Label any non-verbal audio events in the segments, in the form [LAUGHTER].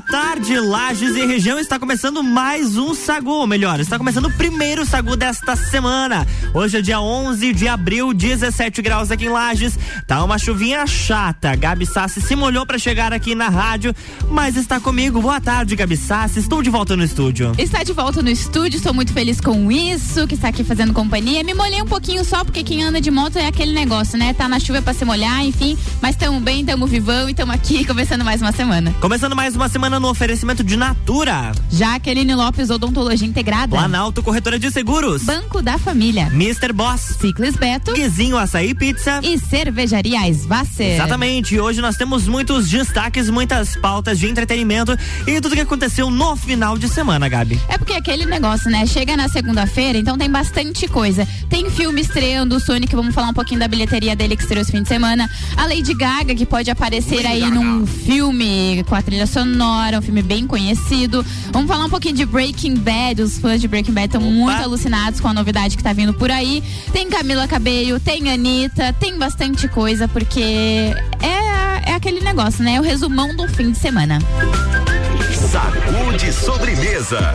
Boa tarde, Lages e região. Está começando mais um Sagu, ou melhor, está começando o primeiro Sagu desta semana. Hoje é dia 11 de abril, 17 graus aqui em Lages. Tá uma chuvinha chata. Gabi Sassi se molhou para chegar aqui na rádio, mas está comigo. Boa tarde, Gabi Sassi. Estou de volta no estúdio. Está de volta no estúdio, estou muito feliz com isso, que está aqui fazendo companhia. Me molhei um pouquinho só, porque quem anda de moto é aquele negócio, né? Tá na chuva para se molhar, enfim. Mas estamos bem, estamos vivão e estamos aqui [LAUGHS] começando mais uma semana. Começando mais uma semana no oferecimento de Natura. Jaqueline Lopes, Odontologia Integrada. Planalto Corretora de Seguros. Banco da Família. Mr. Boss. Ciclis Beto. Guizinho Açaí Pizza. E Cervejaria Svasser. Exatamente. E hoje nós temos muitos destaques, muitas pautas de entretenimento e tudo que aconteceu no final de semana, Gabi. É porque aquele negócio, né? Chega na segunda-feira, então tem bastante coisa. Tem filme estreando, o Sonic, vamos falar um pouquinho da bilheteria dele que estreou esse fim de semana. A Lady Gaga, que pode aparecer Lady aí Gaga. num filme com a trilha sonora, um filme bem conhecido. Vamos falar um pouquinho de Breaking Bad. Os fãs de Breaking Bad estão muito alucinados com a novidade que tá vindo por aí. Tem Camila Cabello, tem Anitta, tem bastante coisa, porque é, é aquele negócio, né? É o resumão do fim de semana. Sacude sobremesa.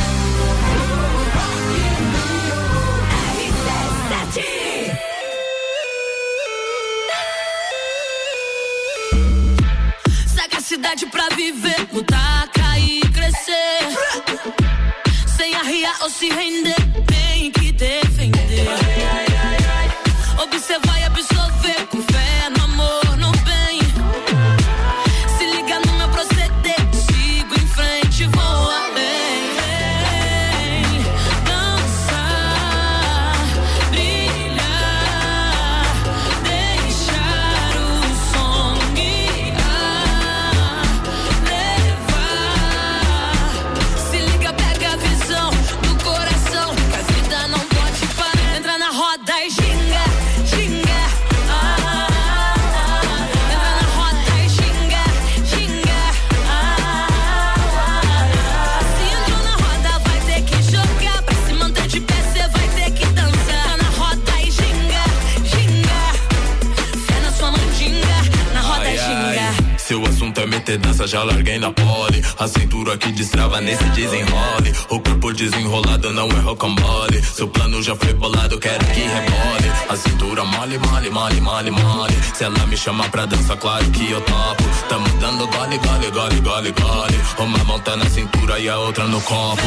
Sagacidade pra viver, lutar, cair, crescer. Sem arriar ou se render, tem que defender. Observar e absorver dança, já larguei na pole. A cintura que destrava nesse desenrole. O corpo desenrolado não é rocambole. Seu plano já foi bolado, quero que rebole. A cintura mole, mole, mole, mole, mole. Se ela me chamar pra dança, claro que eu topo. Tamo dando gole, gole, gole, gole, gole. Uma mão tá na cintura e a outra no copo.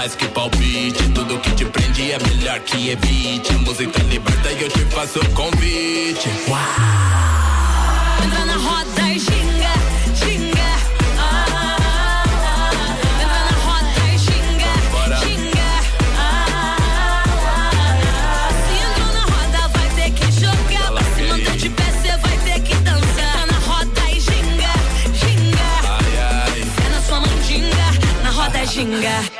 Mais que palpite. Tudo que te prende é melhor que evite. Música liberta e eu te faço o convite. Entra na roda e ginga, ginga. Ah, ah, ah. Entra na roda e ginga, Bora. ginga. Ah, ah, ah. Se entrou na roda, vai ter que jogar. Pra se manter de pé, cê vai ter que dançar. Entra na roda e ginga, ginga. Ai, ai. É na sua mandinga, na roda ginga.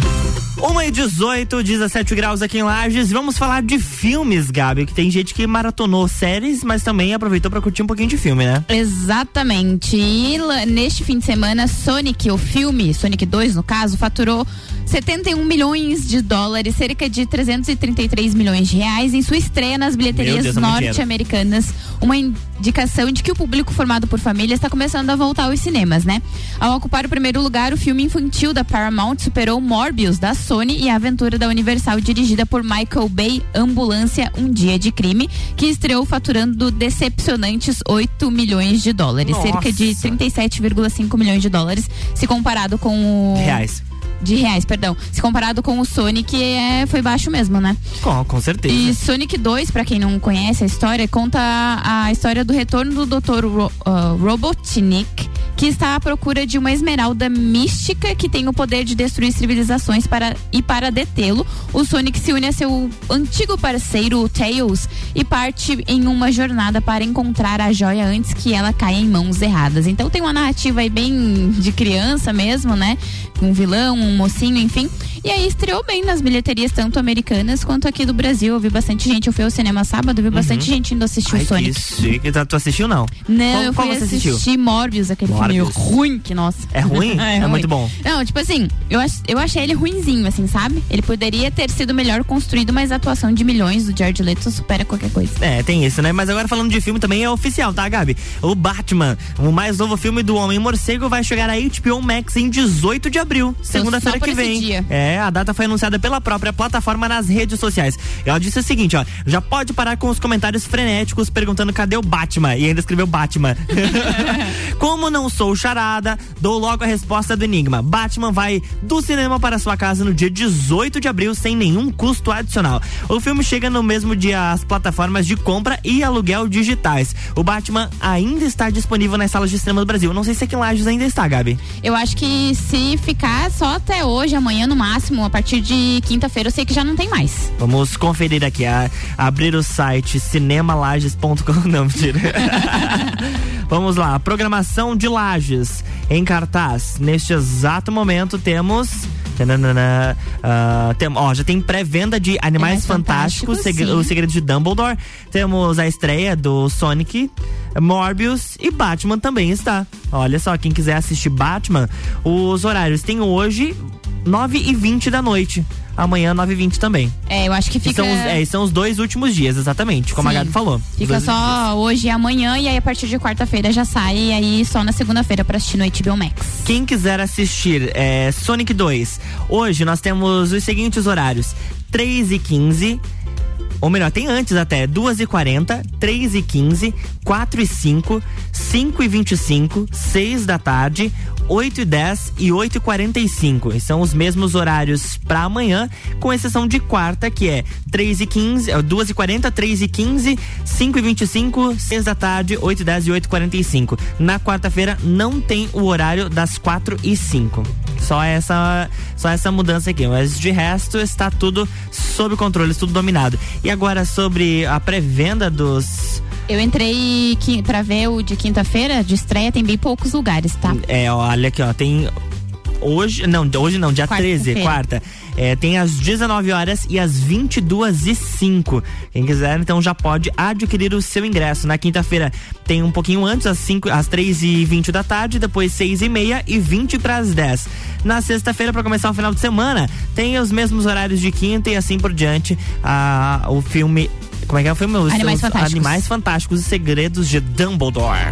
1 e 18, 17 graus aqui em Lages. Vamos falar de filmes, Gabi, que tem gente que maratonou séries, mas também aproveitou pra curtir um pouquinho de filme, né? Exatamente. E neste fim de semana, Sonic, o filme, Sonic 2 no caso, faturou 71 milhões de dólares, cerca de 333 milhões de reais em sua estreia nas bilheterias é dinheiro. norte-americanas. Uma indicação de que o público formado por família está começando a voltar aos cinemas, né? Ao ocupar o primeiro lugar, o filme infantil da Paramount superou Morbius da Sony e a aventura da Universal dirigida por Michael Bay, Ambulância, Um Dia de Crime, que estreou faturando decepcionantes 8 milhões de dólares, Nossa. cerca de 37,5 milhões de dólares, se comparado com o Reais. De reais, perdão. Se comparado com o Sonic, é, foi baixo mesmo, né? Com, com certeza. E Sonic 2, pra quem não conhece a história, conta a, história do retorno do Dr. Ro, ah, Robotnik, que está à procura de uma esmeralda mística que tem o poder de destruir civilizações para, e para detê-lo, o Sonic se une a seu antigo parceiro, o Tails, e parte em uma jornada para encontrar a joia antes que ela caia em mãos erradas. Então tem uma narrativa aí bem de criança mesmo, né? Um vilão, um mocinho, enfim. E aí estreou bem nas bilheterias, tanto americanas quanto aqui do Brasil. Eu vi bastante gente. Eu fui ao cinema sábado, vi bastante gente indo assistir Uhum. Ai, o Sonic. que chique. Tu- assistiu não? Não, Qual- eu fui assistir assistiu? Morbius, aquele Morbius. filme ruim que, nossa. É ruim? [LAUGHS] É ruim. muito bom. Não, tipo assim, eu, ach- eu achei ele ruinzinho, assim, sabe? Ele poderia ter sido melhor construído, mas a atuação de milhões do Jared Leto supera qualquer coisa. É, tem isso, né? Mas agora falando de filme também é oficial, tá, Gabi? O Batman, o mais novo filme do Homem Morcego, vai chegar a HBO Max em 18 de abril, segunda-feira por que vem. dia. É, a data foi anunciada pela própria plataforma nas redes sociais. Ela disse o seguinte, ó, já pode parar com os comentários frenéticos perguntando cadê o Batman e ainda escreveu Batman. [LAUGHS] Como não sou charada, dou logo a resposta do enigma. Batman vai do cinema para sua casa no dia 18 de abril sem nenhum custo adicional. O filme chega no mesmo dia às plataformas de compra e aluguel digitais. O Batman ainda está disponível nas salas de cinema do Brasil. Não sei se aqui em Lages ainda está, Gabi. Eu acho que se ficar só até hoje, amanhã no máximo, a partir de quinta-feira, eu sei que já não tem mais. Vamos conferir aqui, a, abrir o site cinemalages.com. [LAUGHS] Não, mentira. [LAUGHS] Vamos lá, programação de Lages em cartaz. Neste exato momento temos. ah, tem, ó, já tem pré-venda de Animais Animais Fantásticos, sim. O Segredo de Dumbledore. Temos a estreia do Sonic, Morbius e Batman também está. Olha só, quem quiser assistir Batman, os horários tem hoje 9 e 20 da noite. Amanhã, 9 e 20 também. É, eu acho que E fica. são, os, é, e são os dois últimos dias, exatamente, como a Sim. Gabi falou. Fica últimos dias. só hoje e amanhã, e aí a partir de quarta-feira já sai, e aí só na segunda-feira pra assistir no HBO Max. Quem quiser assistir é, Sonic 2, hoje nós temos os seguintes horários: 3 e 15. Ou melhor, tem antes até 2 e 40, 3 e 15, 4 e 5, 5 e 25, 6 da tarde, 8 e 10 e 8 e 45. E são os mesmos horários para amanhã, com exceção de quarta, que é 3 e 15, é, 2 e 40, 3 e 15, 5 e 25, 6 da tarde, 8 e 10 e 8 e 45. Na quarta-feira não tem o horário das 4 e 5. Só essa, só essa mudança aqui. Mas de resto está tudo sob controle, tudo dominado. E agora sobre a pré-venda dos. Eu entrei pra ver o de quinta-feira, de estreia, tem bem poucos lugares, tá? É, olha aqui, ó. Tem. Hoje, não, hoje não, dia 13, Quarta-feira. quarta. É, tem às 19 horas e às 22 e 5. Quem quiser, então já pode adquirir o seu ingresso. Na quinta-feira tem um pouquinho antes, às, 5, às 3 e 20 da tarde, depois 6 e meia e 20 para as 10. Na sexta-feira, para começar o final de semana, tem os mesmos horários de quinta e assim por diante. Ah, o filme. Como é que é o filme? Os Animais Fantásticos. Animais Fantásticos e Segredos de Dumbledore.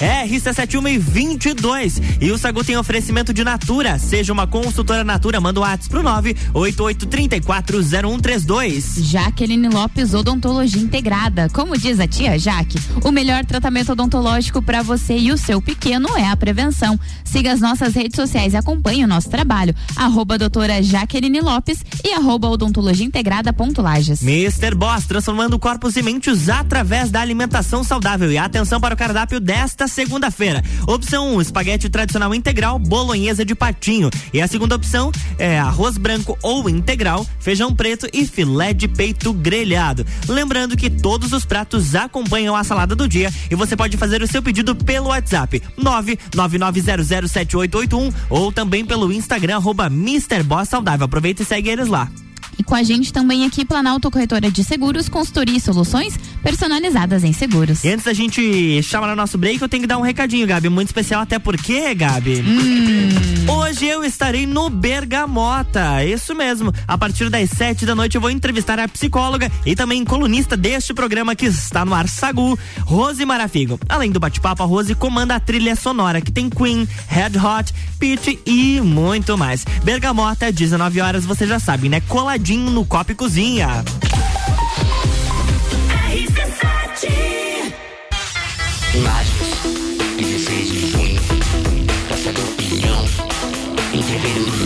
É, RC7122. E o Sagu tem oferecimento de Natura. Seja uma consultora Natura, manda o WhatsApp pro 988340132. Jaqueline Lopes Odontologia Integrada. Como diz a tia Jaque, o melhor tratamento odontológico para você e o seu pequeno é a prevenção. Siga as nossas redes sociais e acompanhe o nosso trabalho. Arroba doutora Jaqueline Lopes e arroba odontologia integrada ponto Lages. Mr. Boss, transformando corpos e mentes através da alimentação saudável. E atenção para o cardápio desta segunda-feira. Opção 1, espaguete tradicional integral, bolonhesa de patinho. E a segunda opção é arroz branco ou integral, feijão preto e filé de peito grelhado. Lembrando que todos os pratos acompanham a salada do dia e você pode fazer o seu pedido pelo WhatsApp 999007881 ou também pelo Instagram arroba Saudável. Aproveita e segue eles lá. E com a gente também aqui Planalto Corretora de Seguros, consultoria e soluções personalizadas em seguros. E antes da gente chamar o nosso break, eu tenho que dar um recadinho, Gabi, muito especial, até porque, Gabi, hoje eu estarei no Bergamota, isso mesmo, a partir das sete da noite eu vou entrevistar a psicóloga e também colunista deste programa que está no ar, Sagu, Rose Marafigo. Além do bate-papo, a Rose comanda a trilha sonora, que tem Queen, Red Hot, Pitch e muito mais. Bergamota, 19 horas, você já sabe, né? Coladinho no Copa e Cozinha. Lages, 16 de junho, Praça do Pinhão, Entreveiro do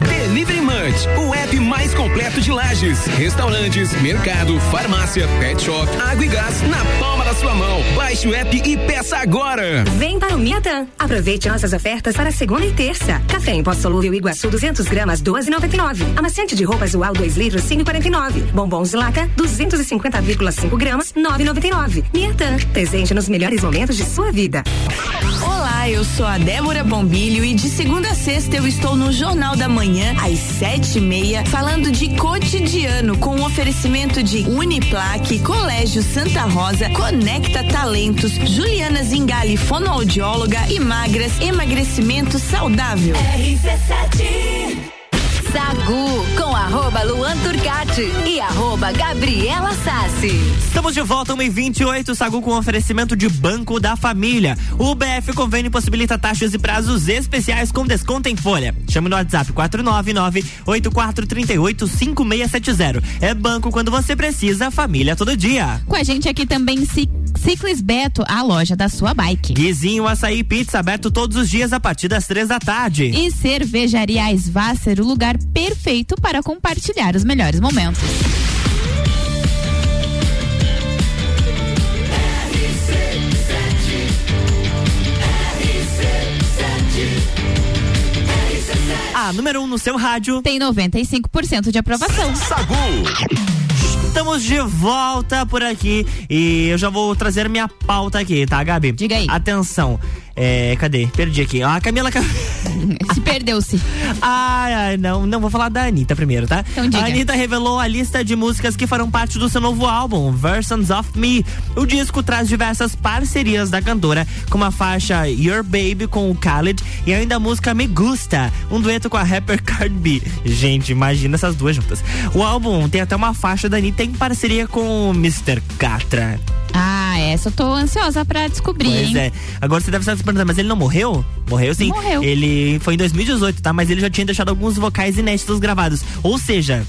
Delivery Munch, o app mais completo de lajes, restaurantes, mercado, farmácia, pet shop, água e gás na palma da sua mão. Baixe o app e peça agora. Vem para o Miatã. Aproveite nossas ofertas para segunda e terça. Café em pó solúvel Iguaçu 200 gramas 12,99. Amaciante de roupa Zual 2 litros 5,49. Bombons laca 250,5 gramas 9,99. Miatã. Presente nos melhores momentos de sua vida. Olá, eu sou a Débora Bombilho e de segunda a sexta eu estou no Jornal da Manhã, às sete e meia, falando de cotidiano, com um oferecimento de Uniplaque, Colégio Santa Rosa, Conecta Talentos, Juliana Zingali, fonoaudióloga e magras, emagrecimento saudável. RC7. Sagu com arroba Luan Turcati e arroba Gabriela Sassi. Estamos de volta, 1h28, Sagu com oferecimento de Banco da Família. O BF Convênio possibilita taxas e prazos especiais com desconto em folha. Chame no WhatsApp 499-8438-5670. É banco quando você precisa, família todo dia. Com a gente aqui também, Ci- Ciclis Beto, a loja da sua bike. Guizinho Açaí Pizza aberto todos os dias a partir das três da tarde. E Cervejaria Svasser, o lugar perfeito para compartilhar os melhores momentos. A número 1 um no seu rádio. Tem 95% de aprovação. Sagu. Estamos de volta por aqui e eu já vou trazer minha pauta aqui, tá, Gabi? Diga aí. Atenção. É, cadê? Perdi aqui. Ó, a Camila. Ca- Esse [LAUGHS] Perdeu-se. Ai, ai, não, não vou falar da Anitta primeiro, tá? Então diga. A Anitta revelou a lista de músicas que farão parte do seu novo álbum, Versions of Me. O disco traz diversas parcerias da cantora, como a faixa Your Baby com o Khaled e ainda a música Me Gusta, um dueto com a rapper Cardi B. Gente, imagina essas duas juntas. O álbum tem até uma faixa da Anitta em parceria com o Mr. Catra. Ah, essa eu tô ansiosa pra descobrir, Pois hein? é. Agora você deve estar se perguntando, mas ele não morreu? Morreu sim. Morreu. Ele foi em 2018, tá? Mas ele já tinha deixado alguns vocais inéditos gravados. Ou seja,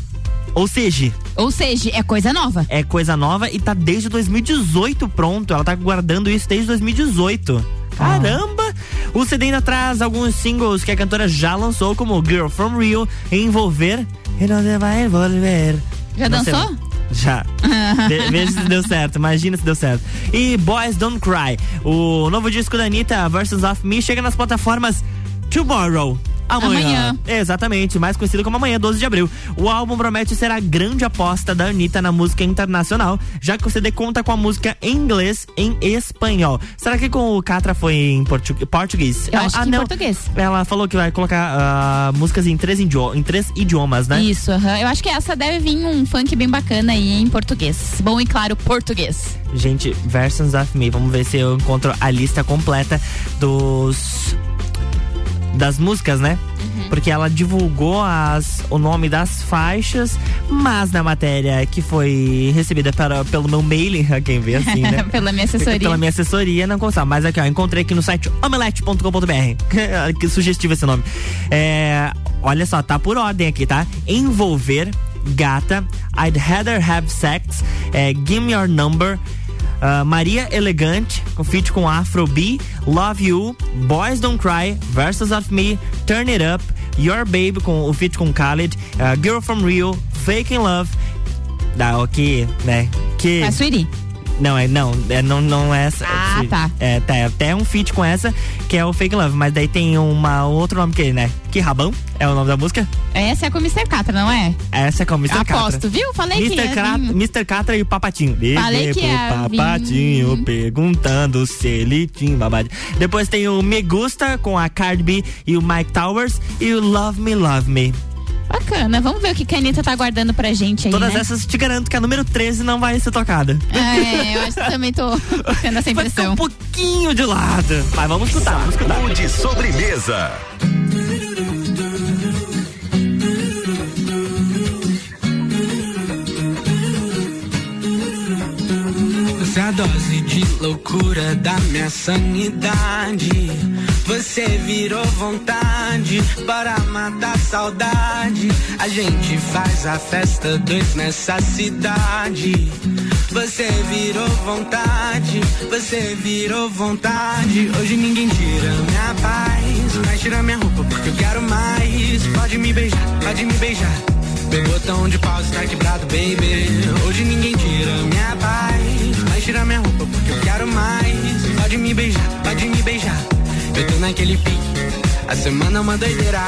ou seja, Ou seja, é coisa nova. é coisa nova e tá desde 2018 pronto. Ela tá guardando isso desde 2018. Caramba! O CD ainda traz alguns singles que a cantora já lançou, como Girl From Rio, Envolver e Não Vai Envolver. Já Não sei- dançou? Já. [LAUGHS] Ve- Veja se deu certo, imagina se deu certo. E Boys Don't Cry, o novo disco da Anitta, Versions of Me, chega nas plataformas Tomorrow. Amanhã. Amanhã. Exatamente, mais conhecido como amanhã, 12 de abril. O álbum promete ser a grande aposta da Anitta na música internacional, já que o CD conta com a música em inglês em espanhol. Será que com o Catra foi em portu português? Eu acho Ah, que em não. português. Ela falou que vai colocar ah, músicas em três, em três idiomas, né? Isso, aham. eu acho que essa deve vir um funk bem bacana aí em português. Bom e claro, português. Gente, Versions of Me. Vamos ver se eu encontro a lista completa dos. Das músicas, né? Porque ela divulgou as, o nome das faixas, mas na matéria que foi recebida para, pelo meu mailing, [LAUGHS] a quem vê assim, né? [LAUGHS] Pela minha assessoria. Pela minha assessoria, não consta. Mas aqui, ó, encontrei aqui no site omelete.com.br. [LAUGHS] que sugestivo esse nome. É, olha só, tá por ordem aqui, tá? Envolver, gata, I'd rather have sex, é, give me your number. Ah, Maria Elegante, com feat com Afro B, Love You, Boys Don't Cry, Versus of Me, Turn It Up, Your Baby com o feat com Khaled, ah, Girl from Rio, Fake in Love, da ok, né? Que A Suiri. Não, é não, é, não, não é essa. Ah, se- tá. É, tá, é até um feat com essa, que é o Fake Love, mas daí tem uma outro nome que, né? Que Rabão é o nome da música. Essa é com o Mr. Catra, não é? Essa é com o Mr. Aposto, Catra. viu? Falei que Mr. Catra, vir. Mr. Catra e o Papatinho. Falei Liguei que pro ia vir. Papatinho perguntando se ele tinha babado. Depois tem o Me Gusta com a Cardi B e o Mike Towers e o Love Me Love Me. Bacana, vamos ver o que que a Anitta tá guardando pra gente aí, Todas né? essas te garanto que a número 13 não vai ser tocada. Ah, é, eu acho que também tô [LAUGHS] tendo essa Vai ficar impressão. um pouquinho de lado. Mas vamos escutar, vamos escutar. De sobremesa. Você é a dose de loucura da minha sanidade. Você virou vontade para matar saudade. A gente faz a festa dois nessa cidade. Você virou vontade, você virou vontade. Hoje ninguém tira minha paz, mas tira minha roupa porque eu quero mais. Pode me beijar, pode me beijar. Meu botão de pausa tá quebrado, baby. Hoje ninguém tira minha paz. Mas tira minha roupa porque eu quero mais. Pode me beijar, pode me beijar. Tô naquele pique. A semana é uma doideira.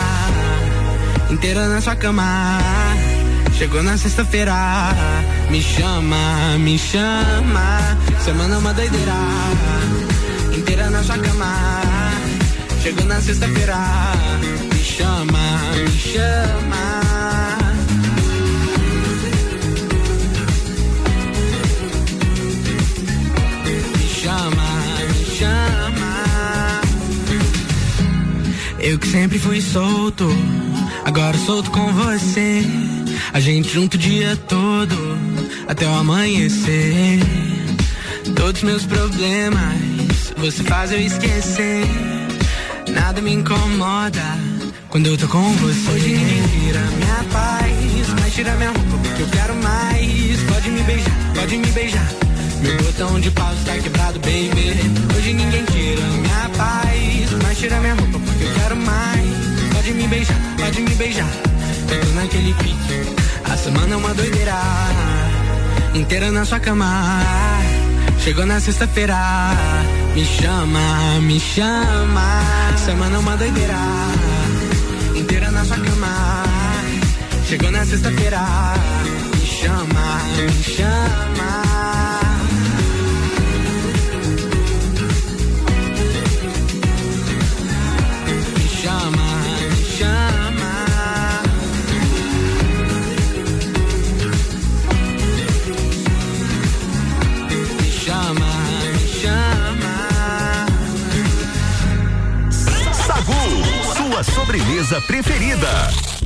Inteira na sua cama. Chegou na sexta-feira. Me chama, me chama. Semana é uma doideira. Inteira na sua cama. Chegou na sexta-feira. Me chama, me chama. Eu que sempre fui solto, agora solto com você. A gente junto o dia todo, até o amanhecer. Todos meus problemas, você faz eu esquecer. Nada me incomoda quando eu tô com você. Hoje ninguém tira minha paz, mas tira minha roupa porque eu quero mais. Pode me beijar, pode me beijar. Meu botão de pausa tá quebrado, baby. Hoje ninguém tira minha paz, mas tira minha roupa porque quero mais. Pode me beijar, pode me beijar. Tô naquele pique. A semana é uma doideira, inteira na sua cama. Chegou na sexta-feira, me chama, me chama. Semana é uma doideira, inteira na sua cama. Chegou na sexta-feira, me chama, me chama. Sobremesa preferida.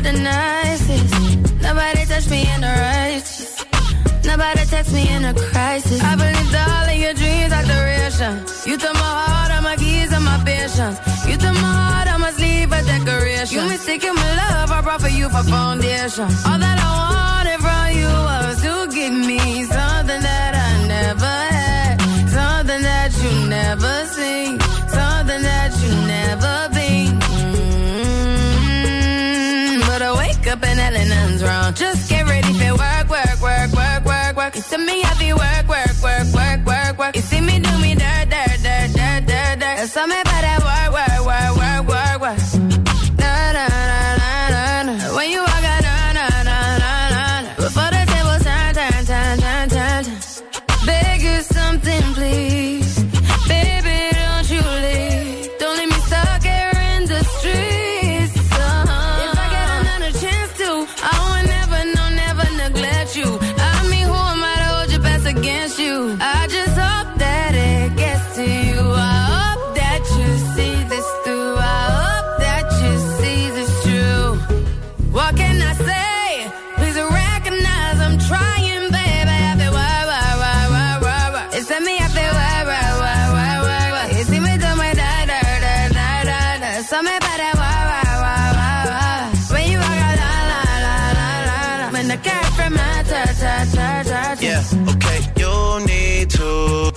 You the nicest. Nobody touched me in the righteous. Nobody text me in a crisis. I believed all of your dreams are duration. You took my heart, all my keys, and my patience. You took my heart, I must leave a decoration. You mistaken my love, I brought for you for foundation. All that I wanted from you was to give me something that I never had, something that you never seen, something that you never been. Up and hell nothing's wrong. Just get ready for work, work, work, work, work, work. You see me happy work, work, work, work, work, work. You see me do me dirt, dirt, dirt, dirt, dirt, dirt. There's something about that work, work, work, work,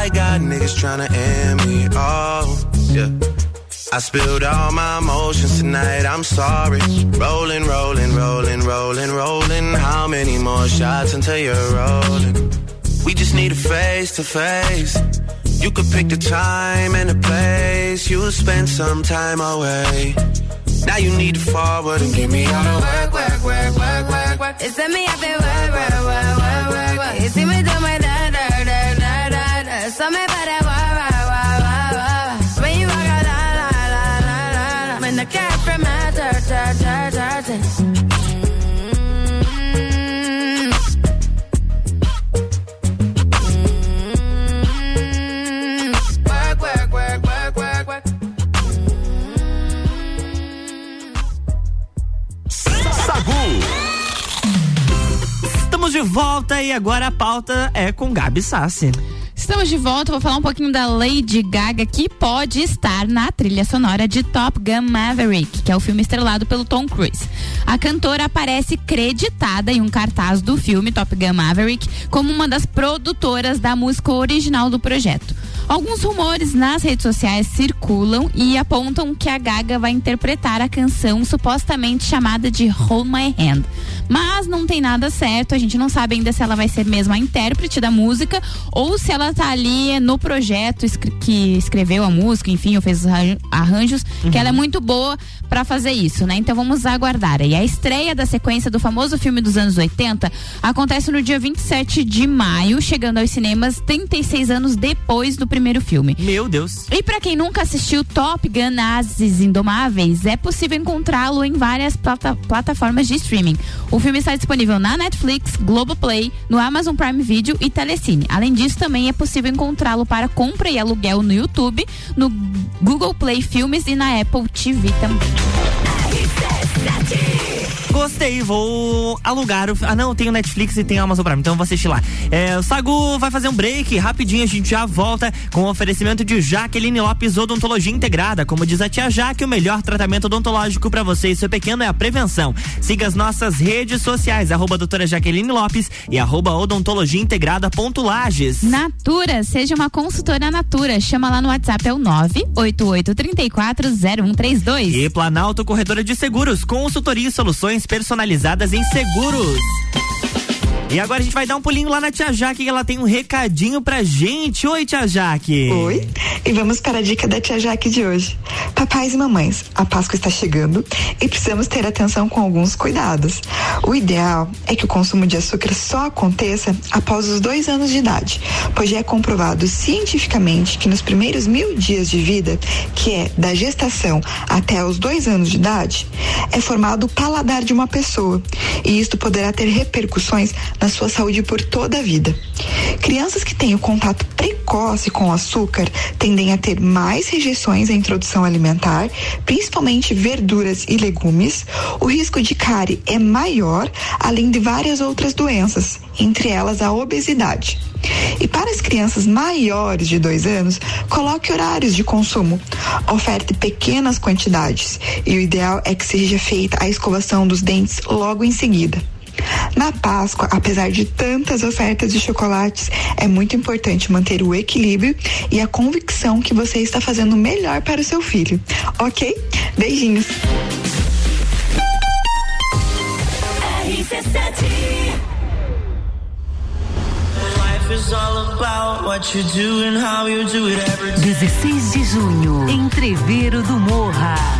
I got niggas tryna end me. off. yeah. I spilled all my emotions tonight. I'm sorry. Rolling, rolling, rolling, rolling, rolling. How many more shots until you're rolling? We just need a face to face. You could pick the time and the place. You'll spend some time away. Now you need to forward and give me all the work, work, work, work, work, work. It's me, I feel work, work, work, work, work, work. You see me do my volta e agora a pauta é com Gabi Sassi. Estamos de volta, vou falar um pouquinho da Lady Gaga, que pode estar na trilha sonora de Top Gun Maverick, que é o filme estrelado pelo Tom Cruise. A cantora aparece creditada em um cartaz do filme Top Gun Maverick como uma das produtoras da música original do projeto. Alguns rumores nas redes sociais circulam e apontam que a Gaga vai interpretar a canção supostamente chamada de Hold My Hand. Mas não tem nada certo, a gente não sabe ainda se ela vai ser mesmo a intérprete da música ou se ela tá ali no projeto que escreveu a música, enfim, ou fez os arran- arranjos, que ela é muito boa pra fazer isso, né? Então vamos aguardar. E a estreia da sequência do famoso filme dos anos 80 acontece no dia 27 de maio, chegando aos cinemas 36 anos depois do primeiro filme. Meu Deus. E pra quem nunca assistiu Top Gun Ases Indomáveis, é possível encontrá-lo em várias plata- plataformas de streaming. O filme está disponível na Netflix, Globoplay, no Amazon Prime Video e Telecine. Além disso, também é possível encontrá-lo para compra e aluguel no YouTube, no Google Play Filmes e na Apple TV também. Gostei, vou alugar o. Ah, não, tem o Netflix e tem a Amazon Prime, então vou assistir lá. É, o Sagu vai fazer um break, rapidinho a gente já volta com o oferecimento de Jaqueline Lopes Odontologia Integrada. Como diz a tia Jaque, o melhor tratamento odontológico para você e seu pequeno é a prevenção. Siga as nossas redes sociais, arroba doutora Jaqueline Lopes e arroba odontologia integrada ponto Lages. Natura, seja uma consultora Natura. Chama lá no WhatsApp, é o 988340132. E Planalto Corretora de Seguros, consultoria e soluções personalizadas em seguros. E agora a gente vai dar um pulinho lá na Tia Jaque, que ela tem um recadinho pra gente. Oi, Tia Jaque. Oi, e vamos para a dica da Tia Jaque de hoje. Papais e mamães, a Páscoa está chegando e precisamos ter atenção com alguns cuidados. O ideal é que o consumo de açúcar só aconteça após os dois anos de idade, pois já é comprovado cientificamente que nos primeiros mil dias de vida, que é da gestação até os dois anos de idade, é formado o paladar de uma pessoa e isto poderá ter repercussões na sua saúde por toda a vida. Crianças que têm o contato precoce com o açúcar tendem a ter mais rejeições à introdução alimentar, principalmente verduras e legumes. O risco de cárie é maior, além de várias outras doenças, entre elas a obesidade. E para as crianças maiores de dois anos, coloque horários de consumo. Oferte pequenas quantidades e o ideal é que seja feita a escovação dos dentes logo em seguida. Na Páscoa, apesar de tantas ofertas de chocolates, é muito importante manter o equilíbrio e a convicção que você está fazendo o melhor para o seu filho. Ok? Beijinhos. Life is all about what you do and how you do it every day. 16 de junho, Entreveiro do Morra.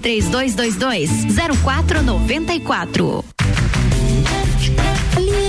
3222 0494.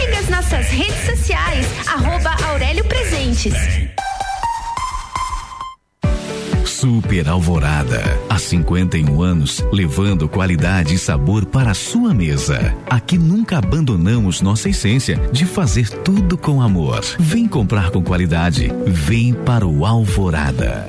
Siga as nossas redes sociais, arroba Aurélio Presentes. Super Alvorada. Há 51 anos, levando qualidade e sabor para a sua mesa. Aqui nunca abandonamos nossa essência de fazer tudo com amor. Vem comprar com qualidade. Vem para o Alvorada.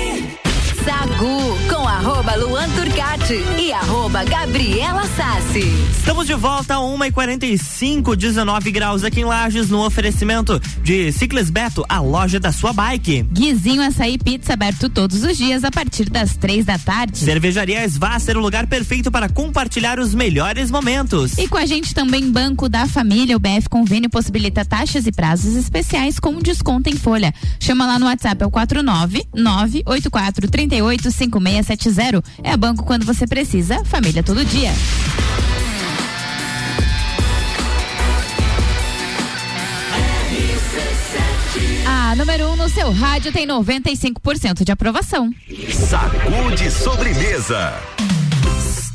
Sagu com arroba Luan Turcati e arroba Gabriela Sassi. Estamos de volta a 1h45, 19 graus aqui em Lages, no oferecimento de Ciclis Beto, a loja da sua bike. Guizinho Açaí Pizza aberto todos os dias a partir das três da tarde. Cervejaria Svasser, o lugar perfeito para compartilhar os melhores momentos. E com a gente também Banco da Família, o BF Convênio possibilita taxas e prazos especiais com desconto em folha. Chama lá no WhatsApp, é o 49 984 38 5670. É banco quando você precisa, família todo dia. A número 1 um no seu rádio tem 95% de aprovação. Sacude sobremesa.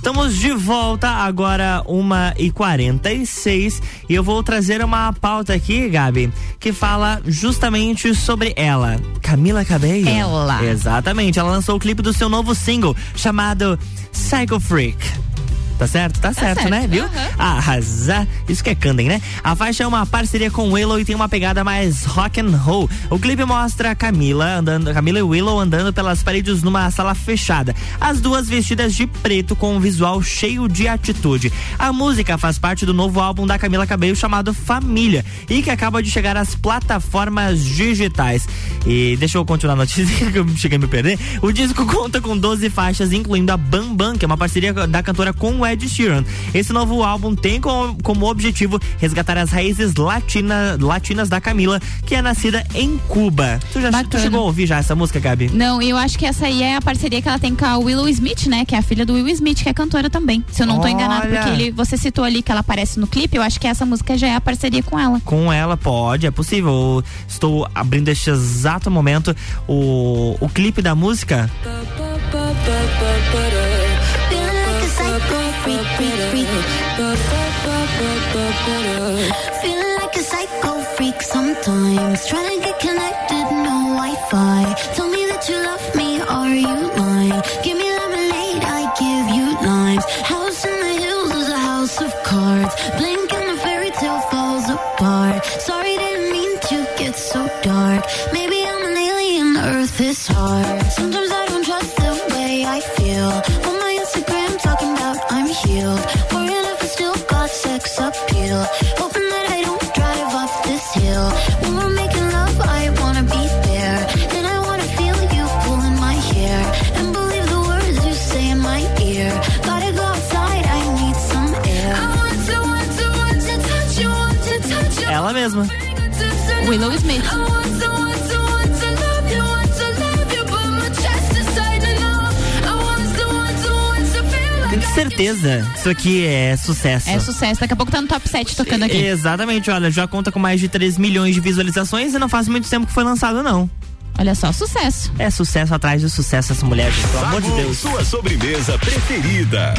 Estamos de volta agora uma e quarenta e seis e eu vou trazer uma pauta aqui, Gabi, que fala justamente sobre ela, Camila Cabello. Ela. Exatamente, ela lançou o clipe do seu novo single chamado Psycho Freak. Tá certo? Tá, certo, certo, né? Viu? aham. Arrasar. Isso que é Candem, né? A faixa é uma parceria com Willow e tem uma pegada mais rock and roll. O clipe mostra a Camila andando, Camila e Willow andando pelas paredes numa sala fechada. As duas vestidas de preto com um visual cheio de atitude. A música faz parte do novo álbum da Camila Cabello chamado Família e que acaba de chegar às plataformas digitais. E deixa eu continuar a notícia [LAUGHS] que eu cheguei a me perder. O disco conta com 12 faixas, incluindo a Bam Bam, que é uma parceria da cantora com Ed Sheeran. Esse novo álbum tem como, como objetivo resgatar as raízes latina, latinas da Camila, que é nascida em Cuba. Tu já tu chegou a ouvir já essa música, Gabi? Não, eu acho que essa aí é a parceria que ela tem com a Willow Smith, né? Que é a filha do Will Smith, que é cantora também. Se eu não tô enganado, porque ele, você citou ali que ela aparece no clipe, eu acho que essa música já é a parceria com ela. Com ela pode, é possível. Estou abrindo este exato momento o, o clipe da música. Feeling like a psycho freak sometimes. Trying to get connected, no Wi-Fi. Tell me that you love me, are you lying? Give me lemonade, I give you limes. House in the hills is a house of cards. Blink and the fairy tale falls apart. Sorry, didn't mean to get so dark. Maybe I'm an alien, Earth is hard. Ela mesma. Willow Smith. Tenho certeza, isso aqui é sucesso. É sucesso. Daqui a pouco tá no top 7 tocando aqui. Exatamente, olha, já conta com mais de 3 milhões de visualizações e não faz muito tempo que foi lançado, não. Olha só, sucesso. É sucesso atrás de sucesso essa mulher, gente, pelo amor de Deus. Sua sobremesa preferida.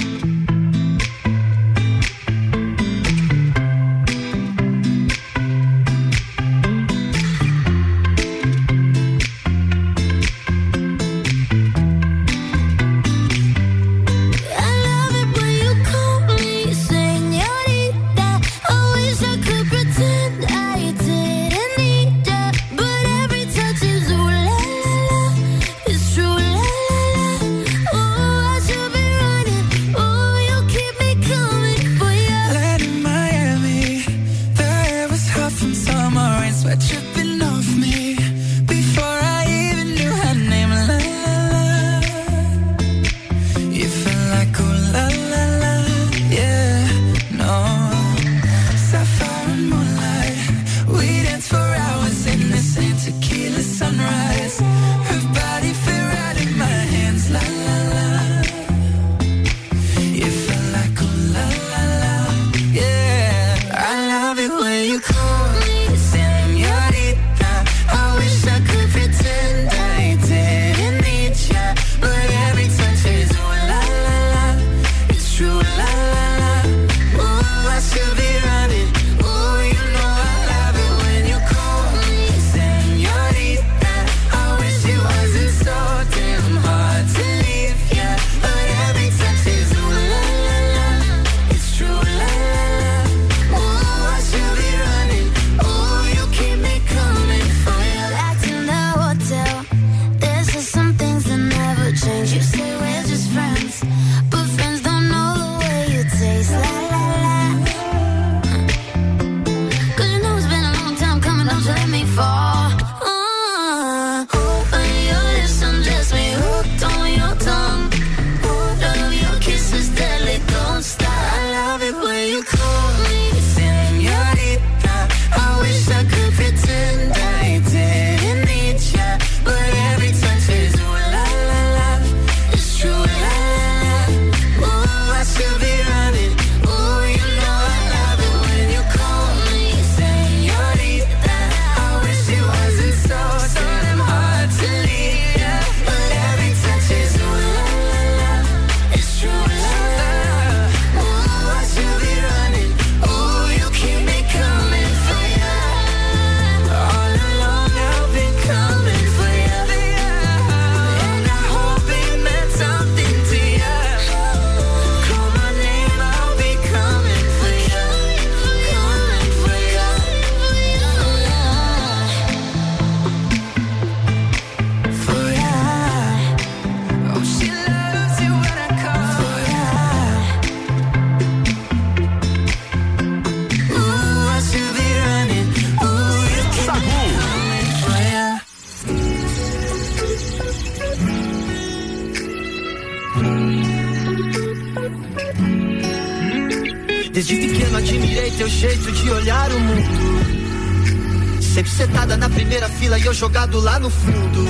Teu jeito de olhar o mundo. Sempre sentada na primeira fila e eu jogado lá no fundo.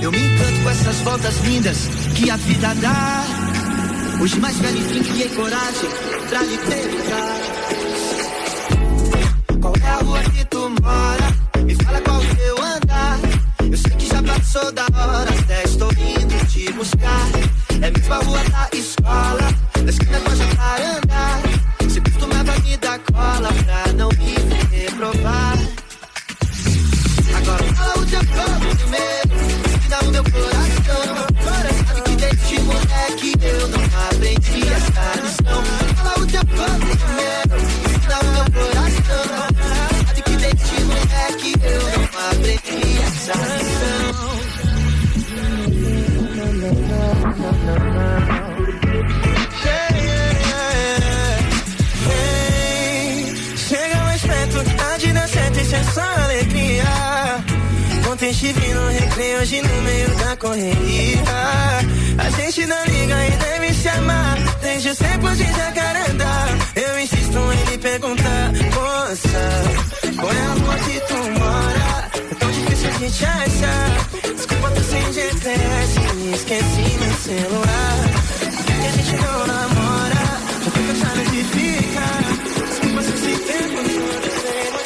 Eu me encanto com essas voltas lindas que a vida dá. Hoje mais velho, enfim, criei coragem pra lhe perguntar. Qual é a rua que tu mora? Me fala qual o teu andar. Eu sei que já passou da hora, até estou indo te buscar. É mesmo a rua da escola, Ontem estive no recreio, hoje no meio da correria. A gente não liga e deve se amar, desde os tempos de jacarandá. Eu insisto em lhe perguntar, moça, qual é a rua que tu mora? É tão difícil a gente achar. Desculpa, tô sem GPS, me esqueci meu celular. Que a gente não namora? Já tô cansado de ficar. Desculpa se esse tempo todo sem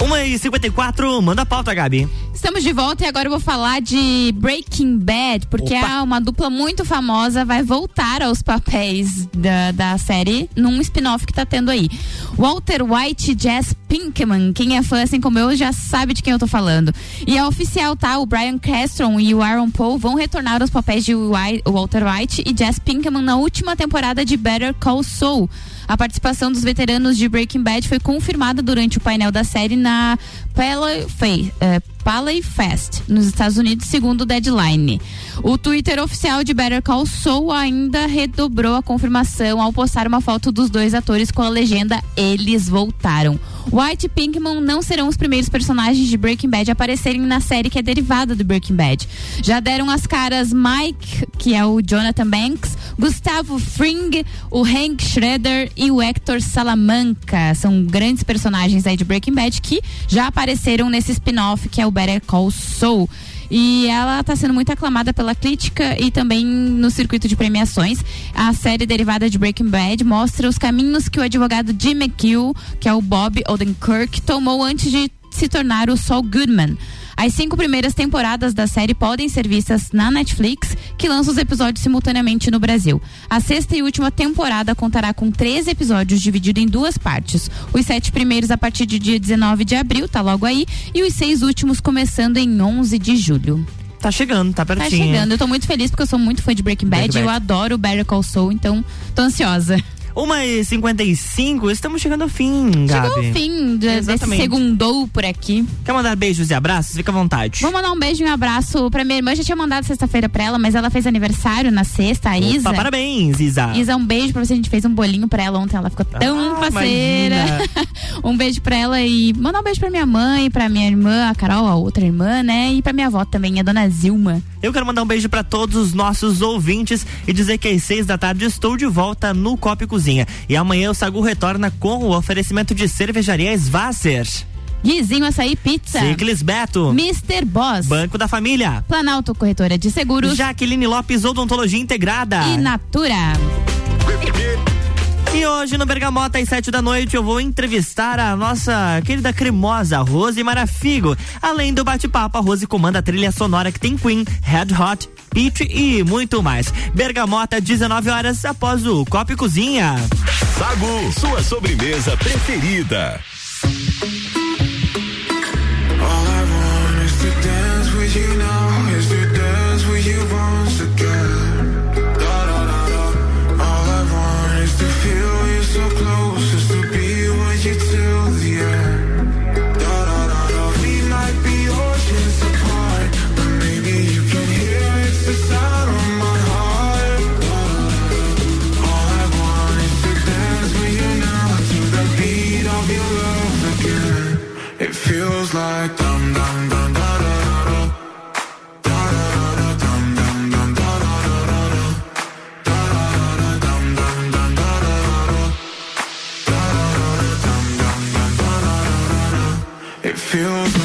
1h54, manda a pauta, Gabi. Estamos de volta e agora eu vou falar de Breaking Bad, porque Opa. é uma dupla muito famosa, vai voltar aos papéis da, da série num spin-off que tá tendo aí. Walter White e Jess Pinkman, quem é fã assim como eu já sabe de quem eu tô falando. E é oficial, tá? O Brian Castron e o Aaron Paul vão retornar aos papéis de Walter White e Jess Pinkman na última temporada de Better Call Saul. A participação dos veteranos de Breaking Bad foi confirmada durante o painel da série na Paley Fe- eh, Paley Fest, nos Estados Unidos, segundo o Deadline. O Twitter oficial de Better Call Saul ainda redobrou a confirmação ao postar uma foto dos dois atores com a legenda Eles voltaram. White e Pinkman não serão os primeiros personagens de Breaking Bad a aparecerem na série que é derivada do Breaking Bad. Já deram as caras Mike, que é o Jonathan Banks, Gustavo Fring, o Hank Schroeder e o Hector Salamanca. São grandes personagens aí de Breaking Bad que já apareceram nesse spin-off que é o Better Call Saul. E ela está sendo muito aclamada pela crítica e também no circuito de premiações. A série derivada de Breaking Bad mostra os caminhos que o advogado Jim McHugh, que é o Bob Odenkirk, tomou antes de se tornar o Saul Goodman. As cinco primeiras temporadas da série podem ser vistas na Netflix, que lança os episódios simultaneamente no Brasil. A sexta e última temporada contará com 13 episódios divididos em duas partes. Os sete primeiros a partir do dia 19 de abril, tá logo aí, e os seis últimos começando em 11 de julho. Tá chegando, tá Tá pertinho. chegando. Eu tô muito feliz porque eu sou muito fã de Breaking Bad. Breaking Eu Bad. adoro o Better Call Saul, então tô ansiosa. 1h55, estamos chegando ao fim, Gabi. Chegou o fim de- desse segundou por aqui. Quer mandar beijos e abraços? Fica à vontade. Vou mandar um beijo e um abraço pra minha irmã. Eu já tinha mandado sexta-feira pra ela, mas ela fez aniversário na sexta, a Opa, Isa. parabéns, Isa. Isa, um beijo pra você. A gente fez um bolinho pra ela ontem. Ela ficou tão Ah, parceira. [LAUGHS] um beijo pra ela e mandar um beijo pra minha mãe, pra minha irmã, a Carol, a outra irmã, né? E pra minha avó também, a dona Zilma. Eu quero mandar um beijo pra todos os nossos ouvintes e dizer que às seis da tarde estou de volta no e Cozinha. E amanhã o Sagu retorna com o oferecimento de cervejaria Svasser. Guizinho Açaí Pizza. Ciclis Beto. Mr. Boss. Banco da Família. Planalto Corretora de Seguros. Jaqueline Lopes Odontologia Integrada. E Natura. E hoje no Bergamota às sete da noite eu vou entrevistar a nossa querida cremosa Rose Marafigo. Além do bate-papo, a Rose comanda a trilha sonora que tem Queen, Red Hot, Peach e muito mais. Bergamota, 19 horas após o Copa e Cozinha. Sagu, sua sobremesa preferida. All I want is to dance with you now, It feels like dum dum dum da da da da. Da da da dum dum dum da da da da da. Da da da dum dum dum da da da da. Da da da da. It feels